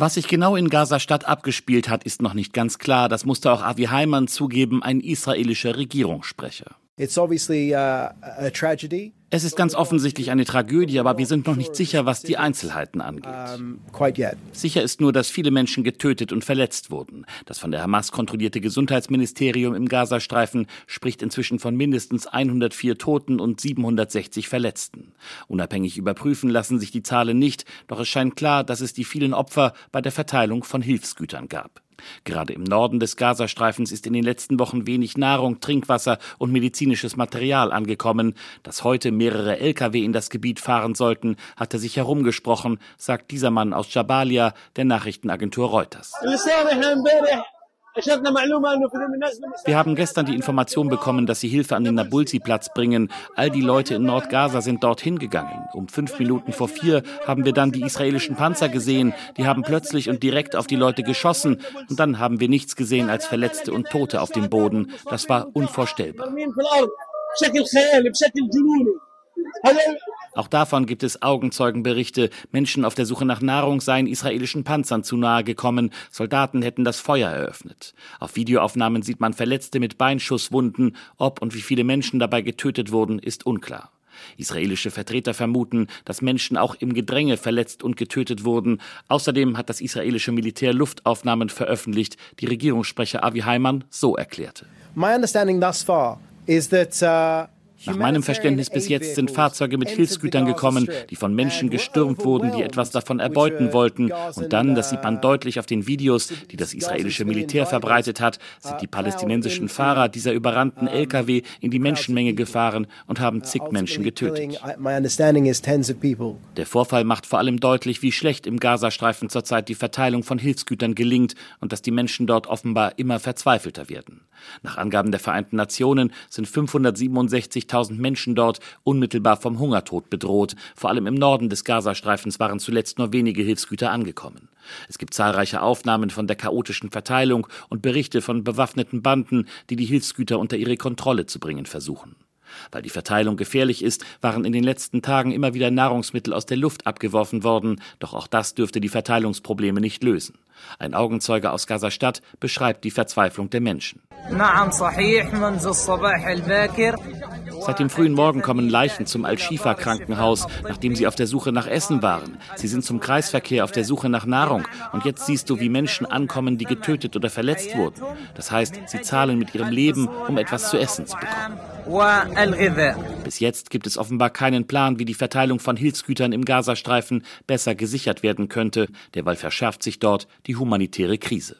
Was sich genau in Gaza-Stadt abgespielt hat, ist noch nicht ganz klar. Das musste auch Avi Heimann zugeben, ein israelischer Regierungssprecher. Uh, es ist ganz offensichtlich eine Tragödie, aber wir sind noch nicht sicher, was die Einzelheiten angeht. Sicher ist nur, dass viele Menschen getötet und verletzt wurden. Das von der Hamas kontrollierte Gesundheitsministerium im Gazastreifen spricht inzwischen von mindestens 104 Toten und 760 Verletzten. Unabhängig überprüfen lassen sich die Zahlen nicht, doch es scheint klar, dass es die vielen Opfer bei der Verteilung von Hilfsgütern gab. Gerade im Norden des Gazastreifens ist in den letzten Wochen wenig Nahrung, Trinkwasser und medizinisches Material angekommen. Dass heute mehrere Lkw in das Gebiet fahren sollten, hatte sich herumgesprochen, sagt dieser Mann aus Jabalia der Nachrichtenagentur Reuters. Wir haben gestern die Information bekommen, dass sie Hilfe an den Nabulsi-Platz bringen. All die Leute in Nordgaza sind dorthin gegangen. Um fünf Minuten vor vier haben wir dann die israelischen Panzer gesehen. Die haben plötzlich und direkt auf die Leute geschossen. Und dann haben wir nichts gesehen als Verletzte und Tote auf dem Boden. Das war unvorstellbar. Auch davon gibt es Augenzeugenberichte. Menschen auf der Suche nach Nahrung seien israelischen Panzern zu nahe gekommen. Soldaten hätten das Feuer eröffnet. Auf Videoaufnahmen sieht man Verletzte mit Beinschusswunden. Ob und wie viele Menschen dabei getötet wurden, ist unklar. Israelische Vertreter vermuten, dass Menschen auch im Gedränge verletzt und getötet wurden. Außerdem hat das israelische Militär Luftaufnahmen veröffentlicht, die Regierungssprecher Avi Heimann so erklärte. My understanding thus far is that uh nach meinem Verständnis bis jetzt sind Fahrzeuge mit Hilfsgütern gekommen, die von Menschen gestürmt wurden, die etwas davon erbeuten wollten. Und dann, das sieht man deutlich auf den Videos, die das israelische Militär verbreitet hat, sind die palästinensischen Fahrer dieser überrannten Lkw in die Menschenmenge gefahren und haben zig Menschen getötet. Der Vorfall macht vor allem deutlich, wie schlecht im Gazastreifen zurzeit die Verteilung von Hilfsgütern gelingt und dass die Menschen dort offenbar immer verzweifelter werden. Nach Angaben der Vereinten Nationen sind 567 50.000 Menschen dort unmittelbar vom Hungertod bedroht. Vor allem im Norden des Gazastreifens waren zuletzt nur wenige Hilfsgüter angekommen. Es gibt zahlreiche Aufnahmen von der chaotischen Verteilung und Berichte von bewaffneten Banden, die die Hilfsgüter unter ihre Kontrolle zu bringen versuchen. Weil die Verteilung gefährlich ist, waren in den letzten Tagen immer wieder Nahrungsmittel aus der Luft abgeworfen worden, doch auch das dürfte die Verteilungsprobleme nicht lösen. Ein Augenzeuge aus Gaza-Stadt beschreibt die Verzweiflung der Menschen. Seit dem frühen Morgen kommen Leichen zum Al-Shifa-Krankenhaus, nachdem sie auf der Suche nach Essen waren. Sie sind zum Kreisverkehr auf der Suche nach Nahrung. Und jetzt siehst du, wie Menschen ankommen, die getötet oder verletzt wurden. Das heißt, sie zahlen mit ihrem Leben, um etwas zu essen zu bekommen. Bis jetzt gibt es offenbar keinen Plan, wie die Verteilung von Hilfsgütern im Gazastreifen besser gesichert werden könnte. Derweil verschärft sich dort die humanitäre Krise.